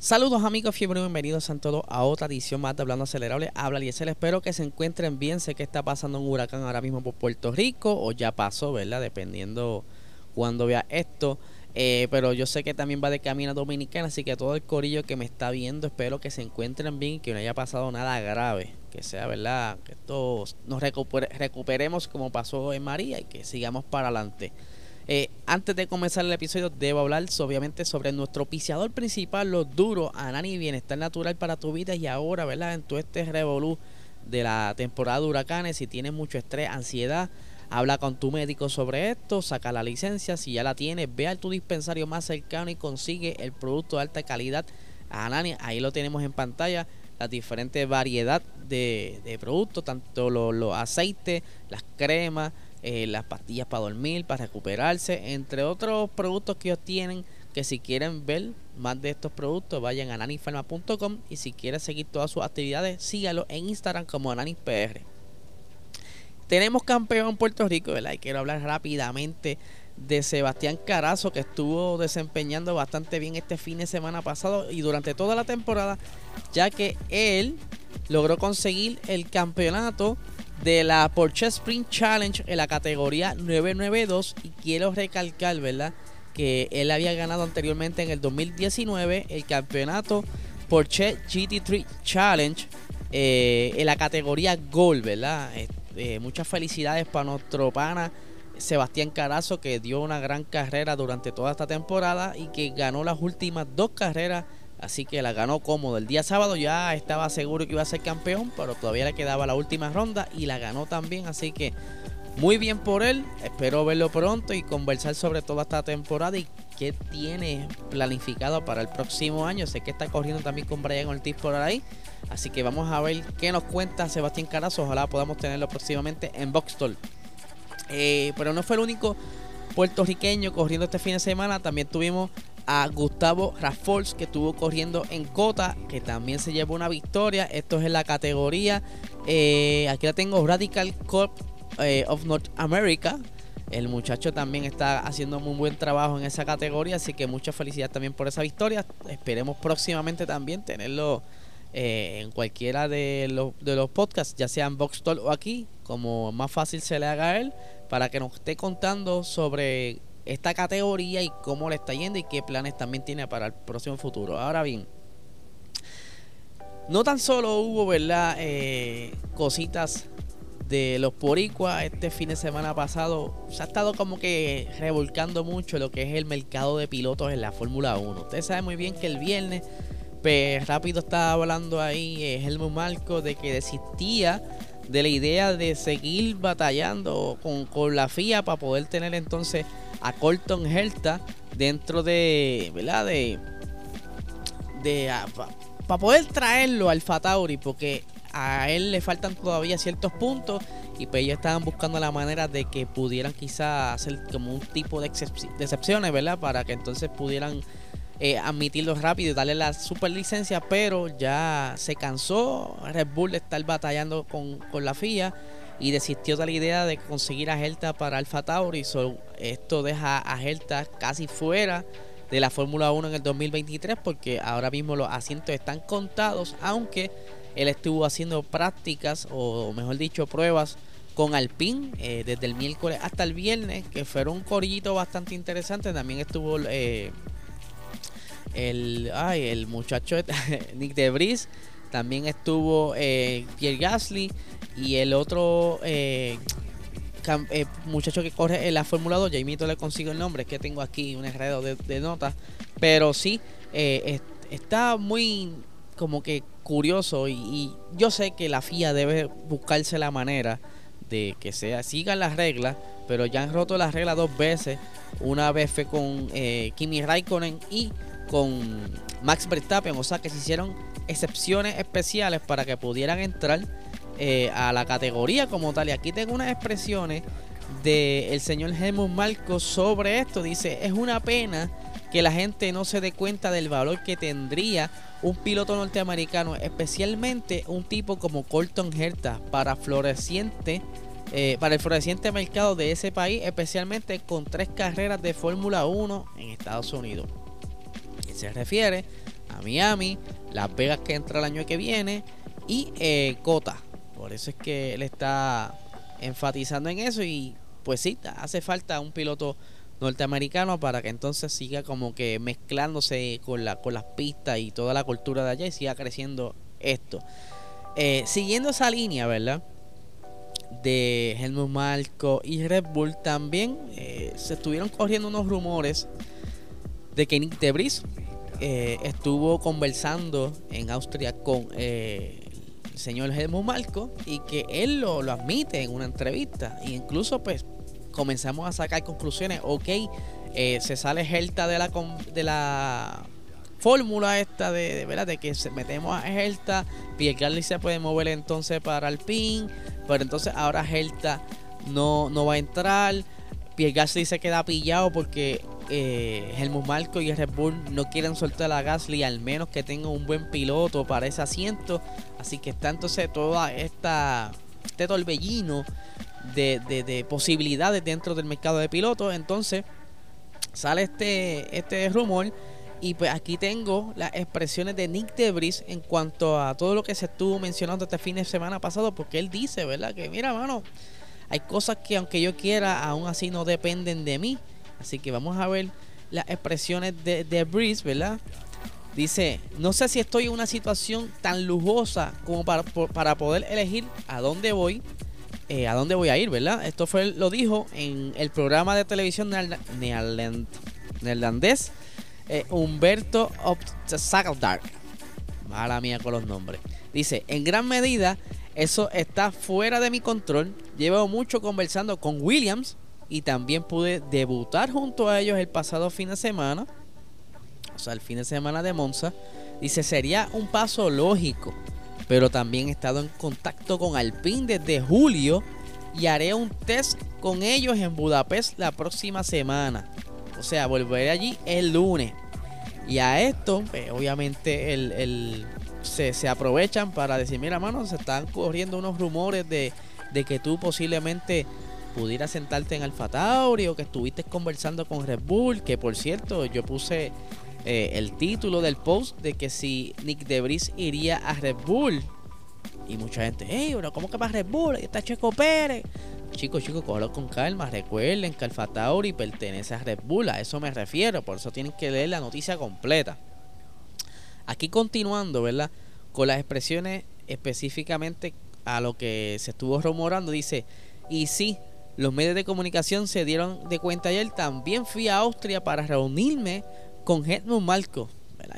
Saludos amigos fiebre, bienvenidos a todos a otra edición más de Hablando Acelerable. Habla Liesel, espero que se encuentren bien. Sé que está pasando un huracán ahora mismo por Puerto Rico o ya pasó, ¿verdad? Dependiendo cuando vea esto. Eh, pero yo sé que también va de camino a Dominicana, así que todo el corillo que me está viendo, espero que se encuentren bien y que no haya pasado nada grave. Que sea, ¿verdad? Que todos nos recuperemos como pasó en María y que sigamos para adelante. Eh, antes de comenzar el episodio, debo hablar obviamente sobre nuestro piciador principal, los duros, Anani Bienestar Natural para tu vida. Y ahora, ¿verdad? En todo este revolú de la temporada de huracanes, si tienes mucho estrés, ansiedad, habla con tu médico sobre esto, saca la licencia. Si ya la tienes, ve a tu dispensario más cercano y consigue el producto de alta calidad. Anani, ahí lo tenemos en pantalla la diferente variedad de, productos, tanto los aceites, las cremas, eh, las pastillas para dormir, para recuperarse, entre otros productos que ellos tienen. Que si quieren ver más de estos productos, vayan a nanifarma.com y si quieren seguir todas sus actividades, sígalo en Instagram como AnanisPR. Tenemos campeón en Puerto Rico, ¿verdad? Y quiero hablar rápidamente de Sebastián Carazo, que estuvo desempeñando bastante bien este fin de semana pasado y durante toda la temporada, ya que él logró conseguir el campeonato de la Porsche Sprint Challenge en la categoría 992 y quiero recalcar, ¿verdad? Que él había ganado anteriormente en el 2019 el campeonato Porsche GT3 Challenge eh, en la categoría Gold, ¿verdad? Eh, muchas felicidades para nuestro pana Sebastián Carazo que dio una gran carrera durante toda esta temporada y que ganó las últimas dos carreras Así que la ganó cómodo. El día sábado ya estaba seguro que iba a ser campeón, pero todavía le quedaba la última ronda y la ganó también. Así que muy bien por él. Espero verlo pronto y conversar sobre toda esta temporada y qué tiene planificado para el próximo año. Sé que está corriendo también con Brian Ortiz por ahí. Así que vamos a ver qué nos cuenta Sebastián Carazo. Ojalá podamos tenerlo próximamente en Boxstall. Eh, pero no fue el único puertorriqueño corriendo este fin de semana. También tuvimos a Gustavo Rafols que estuvo corriendo en Cota, que también se llevó una victoria. Esto es en la categoría, eh, aquí la tengo, Radical Corp eh, of North America. El muchacho también está haciendo muy buen trabajo en esa categoría, así que mucha felicidad también por esa victoria. Esperemos próximamente también tenerlo eh, en cualquiera de los, de los podcasts, ya sea en Box o aquí, como más fácil se le haga a él, para que nos esté contando sobre esta categoría y cómo le está yendo y qué planes también tiene para el próximo futuro. Ahora bien, no tan solo hubo, ¿verdad? Eh, cositas de los Poricuas este fin de semana pasado. Se ha estado como que revolcando mucho lo que es el mercado de pilotos en la Fórmula 1. Usted sabe muy bien que el viernes, pues rápido estaba hablando ahí eh, Helmut Marco de que desistía de la idea de seguir batallando con, con la FIA para poder tener entonces a Colton Herta dentro de, ¿verdad? De, de para poder traerlo al Fatauri porque a él le faltan todavía ciertos puntos y pues ellos estaban buscando la manera de que pudieran quizá hacer como un tipo de, excepciones, ¿verdad? Para que entonces pudieran eh, admitirlo rápido y darle la super licencia, pero ya se cansó Red Bull de estar batallando con, con la FIA y desistió de la idea de conseguir a Gelta para Alfa Tauri. esto deja a Gelta casi fuera de la Fórmula 1 en el 2023 porque ahora mismo los asientos están contados, aunque él estuvo haciendo prácticas o mejor dicho pruebas con Alpine eh, desde el miércoles hasta el viernes, que fueron un corillito bastante interesante. También estuvo eh, el, ay, el muchacho Nick Debris, también estuvo eh, Pierre Gasly y el otro eh, eh, muchacho que corre en la Fórmula 2, ya le consigo el nombre, que tengo aquí un enredo de, notas. Pero sí, eh, está muy como que curioso y, yo sé que la FIA debe buscarse la manera de que sea sigan las reglas, pero ya han roto las reglas dos veces. Una vez fue con Kimi Raikkonen y con Max Verstappen, o sea que se hicieron excepciones especiales para que pudieran entrar eh, a la categoría como tal. Y aquí tengo unas expresiones del señor Helmut Marco sobre esto. Dice, es una pena que la gente no se dé cuenta del valor que tendría un piloto norteamericano, especialmente un tipo como Colton Herta para floreciente eh, para el floreciente mercado de ese país, especialmente con tres carreras de Fórmula 1 en Estados Unidos. Se refiere a Miami, Las Vegas que entra el año que viene y eh, Cota. Por eso es que él está enfatizando en eso y pues sí, hace falta un piloto norteamericano para que entonces siga como que mezclándose con, la, con las pistas y toda la cultura de allá y siga creciendo esto. Eh, siguiendo esa línea, ¿verdad? De Helmut Marco y Red Bull también eh, se estuvieron corriendo unos rumores de que Nick Debris eh, estuvo conversando en Austria con señor Helmut Marco y que él lo, lo admite en una entrevista. E incluso pues comenzamos a sacar conclusiones. Ok, eh, se sale Helta de la, de la fórmula esta de, verdad de que metemos a Helta, Pierre se puede mover entonces para el pin, pero entonces ahora Helta no, no va a entrar. Pierre se queda pillado porque eh, Helmut Marco y Red Bull no quieren soltar a Gasly al menos que tenga un buen piloto para ese asiento. Así que está entonces toda esta este torbellino de, de, posibilidades dentro del mercado de pilotos. Entonces sale este, este rumor. Y pues aquí tengo las expresiones de Nick Debris en cuanto a todo lo que se estuvo mencionando este fin de semana pasado. Porque él dice, ¿verdad? Que mira, mano, hay cosas que aunque yo quiera, aún así no dependen de mí. Así que vamos a ver las expresiones de, de ¿verdad? Dice, no sé si estoy en una situación tan lujosa como para, para poder elegir a dónde voy, eh, a dónde voy a ir, ¿verdad? Esto fue lo dijo en el programa de televisión neerlandés eh, Humberto Dark. Mala mía con los nombres. Dice, en gran medida eso está fuera de mi control. Llevo mucho conversando con Williams, y también pude debutar junto a ellos el pasado fin de semana, o sea, el fin de semana de Monza. Dice, sería un paso lógico, pero también he estado en contacto con Alpine desde julio y haré un test con ellos en Budapest la próxima semana. O sea, volveré allí el lunes. Y a esto, pues, obviamente, el, se, se, aprovechan para decir, mira, mano, se están corriendo unos rumores de, de que tú posiblemente pudiera sentarte en Alfa Tauri o que estuviste conversando con Red Bull, que por cierto yo puse eh, el título del post de que si Nick Debris iría a Red Bull. Y mucha gente, hey, pero ¿cómo que va a Red Bull? Ahí está Checo Pérez. Chicos, chicos, cógelo con calma. Recuerden que Alfa Tauri pertenece a Red Bull. A eso me refiero. Por eso tienen que leer la noticia completa. Aquí continuando, ¿verdad? Con las expresiones específicamente a lo que se estuvo rumorando. Dice, y sí, los medios de comunicación se dieron de cuenta ayer. También fui a Austria para reunirme con Helmut Marco.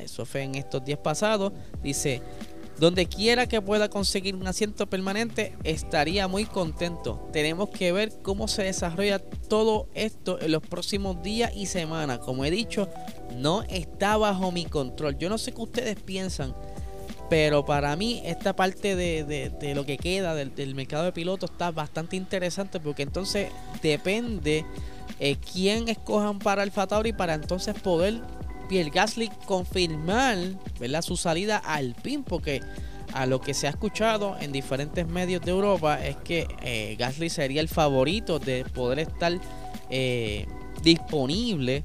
Eso fue en estos días pasados. Dice, donde quiera que pueda conseguir un asiento permanente, estaría muy contento. Tenemos que ver cómo se desarrolla todo esto en los próximos días y semanas. Como he dicho, no está bajo mi control. Yo no sé qué ustedes piensan pero para mí esta parte de, lo que queda del, mercado de pilotos está bastante interesante porque entonces depende eh, quién escojan para el Tauri para entonces poder Pierre Gasly confirmar ¿verdad? su salida al PIN porque a lo que se ha escuchado en diferentes medios de Europa es que eh, Gasly sería el favorito de poder estar eh, disponible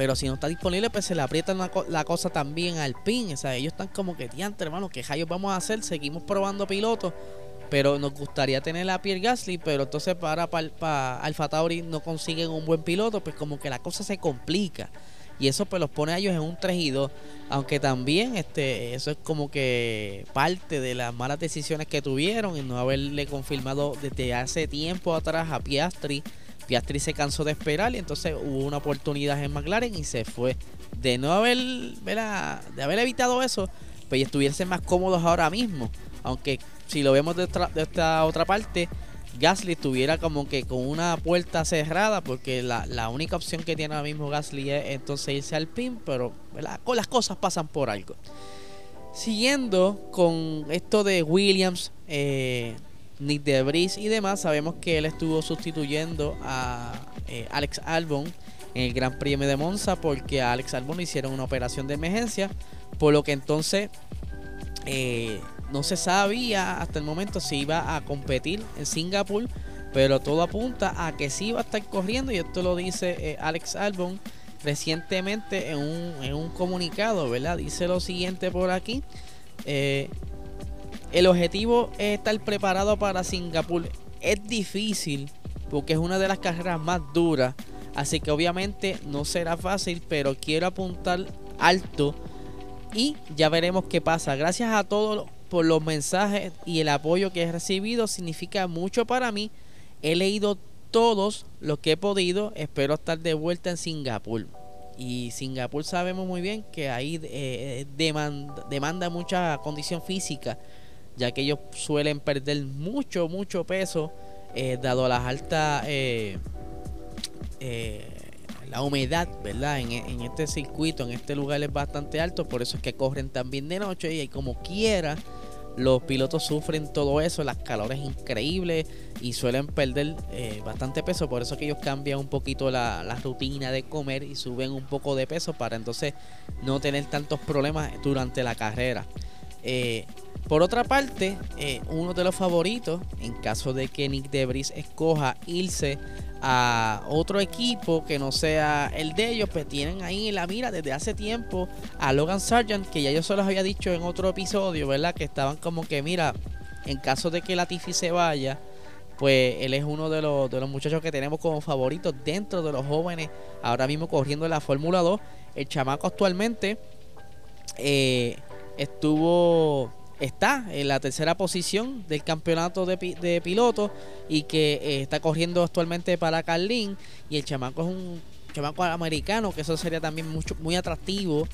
pero si no está disponible, pues se le aprieta la, cosa también al pin. O sea, ellos están como que, diante, hermano, ¿qué rayos vamos a hacer? Seguimos probando pilotos. Pero nos gustaría tener a Pierre Gasly, pero entonces para, para, Alfa Tauri no consiguen un buen piloto, pues como que la cosa se complica. Y eso pues los pone a ellos en un 3 y 2. Aunque también este, eso es como que parte de las malas decisiones que tuvieron y no haberle confirmado desde hace tiempo atrás a Piastri Piastri se cansó de esperar y entonces hubo una oportunidad en McLaren y se fue. De no haber, de haber evitado eso, pues estuviesen más cómodos ahora mismo. Aunque si lo vemos de, esta otra parte, Gasly estuviera como que con una puerta cerrada, porque la, la única opción que tiene ahora mismo Gasly es entonces irse al pin, pero las cosas pasan por algo. Siguiendo con esto de Williams, eh, Nick Debris y demás, sabemos que él estuvo sustituyendo a eh, Alex Albon en el Gran Premio de Monza porque a Alex Albon le hicieron una operación de emergencia, por lo que entonces eh, no se sabía hasta el momento si iba a competir en Singapur, pero todo apunta a que sí iba a estar corriendo y esto lo dice eh, Alex Albon recientemente en un, en un, comunicado, ¿verdad? Dice lo siguiente por aquí. El objetivo es estar preparado para Singapur. Es difícil porque es una de las carreras más duras. Así que obviamente no será fácil, pero quiero apuntar alto y ya veremos qué pasa. Gracias a todos por los mensajes y el apoyo que he recibido. Significa mucho para mí. He leído todos los que he podido. Espero estar de vuelta en Singapur. Y Singapur sabemos muy bien que ahí eh, demanda, demanda mucha condición física, ya que ellos suelen perder mucho, mucho peso, eh, dado las altas eh, la humedad, ¿verdad? En, en, este circuito, en este lugar es bastante alto, por eso es que corren también de noche y como quiera, los pilotos sufren todo eso, las calores increíbles y suelen perder eh, bastante peso, por eso es que ellos cambian un poquito la, la, rutina de comer y suben un poco de peso para entonces no tener tantos problemas durante la carrera. Eh, por otra parte, eh, uno de los favoritos, en caso de que Nick Debris escoja irse a otro equipo que no sea el de ellos, pues tienen ahí en la mira desde hace tiempo a Logan Sargent, que ya yo se los había dicho en otro episodio, ¿verdad? Que estaban como que, mira, en caso de que Latifi se vaya, pues él es uno de los, de los muchachos que tenemos como favoritos dentro de los jóvenes, ahora mismo corriendo en la Fórmula 2. El chamaco actualmente eh, estuvo está en la tercera posición del campeonato de, de pilotos y que eh, está corriendo actualmente para Carlin y el chamaco es un chamaco americano que eso sería también mucho muy atractivo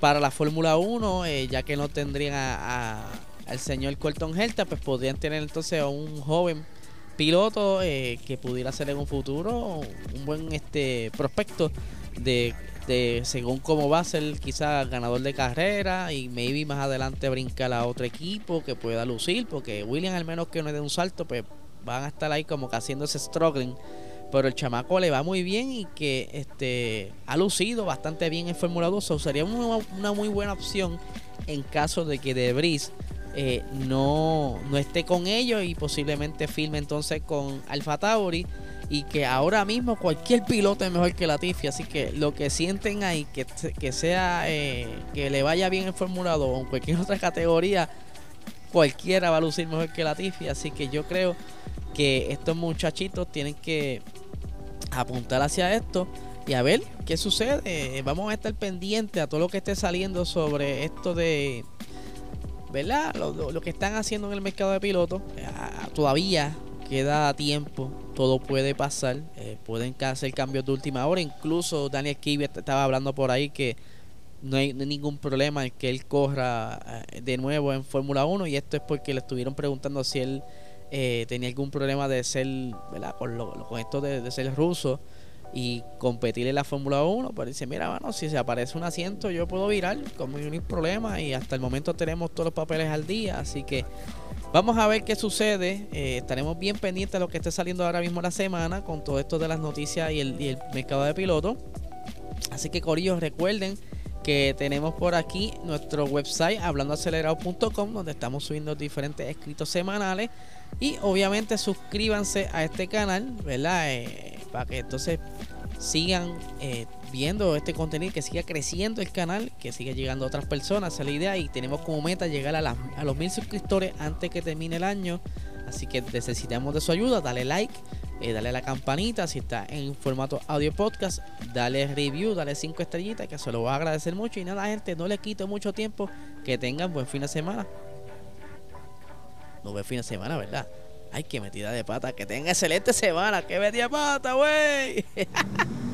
para la Fórmula 1 eh, ya que no tendrían a, al señor Colton Herta pues podrían tener entonces a un joven piloto eh, que pudiera ser en un futuro un buen este prospecto de según cómo va a ser quizás ganador de carrera y maybe más adelante brincar a otro equipo que pueda lucir, porque William al menos que no dé un salto, pues van a estar ahí como que haciendo ese struggling. Pero el chamaco le va muy bien y que este ha lucido bastante bien en Fórmula 2. O sería una, muy buena opción en caso de que Debris eh, no, no esté con ellos y posiblemente firme entonces con Alfa Tauri y que ahora mismo cualquier piloto es mejor que Latifi, así que lo que sienten ahí, que, que sea eh, que le vaya bien en Fórmula 2 o en cualquier otra categoría, cualquiera va a lucir mejor que Latifi, así que yo creo que estos muchachitos tienen que apuntar hacia esto y a ver qué sucede. Vamos a estar pendientes a todo lo que esté saliendo sobre esto de, ¿verdad? Lo, lo que están haciendo en el mercado de pilotos. Ah, todavía queda tiempo, todo puede pasar, eh, pueden hacer cambios de última hora, incluso Daniel Kiwi estaba hablando por ahí que no hay, ningún problema en que él corra eh, de nuevo en Fórmula 1 y esto es porque le estuvieron preguntando si él eh, tenía algún problema de ser, ¿verdad? Con, lo, con esto de, ser ruso y competir en la Fórmula 1, pues dice, mira, bueno, si se aparece un asiento yo puedo virar, con ningún problema y hasta el momento tenemos todos los papeles al día, así que Vamos a ver qué sucede. Eh, estaremos bien pendientes de lo que esté saliendo ahora mismo la semana con todo esto de las noticias y el, mercado de pilotos. Así que, Corillos, recuerden que tenemos por aquí nuestro website hablandoacelerado.com donde estamos subiendo diferentes escritos semanales y obviamente suscríbanse a este canal, ¿verdad? Eh, para que entonces sigan eh, viendo este contenido, que siga creciendo el canal, que siga llegando a otras personas, esa es la idea y tenemos como meta llegar a, a los mil suscriptores antes que termine el año, así que necesitamos de su ayuda, dale like, eh, dale a la campanita, si está en formato audio podcast, dale review, dale cinco estrellitas, que se lo va a agradecer mucho y nada gente, no le quito mucho tiempo, que tengan buen fin de semana. No buen fin de semana, ¿verdad? Ay, qué metida de pata. Que tenga excelente semana. ¡Qué metida de pata, güey!